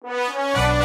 Música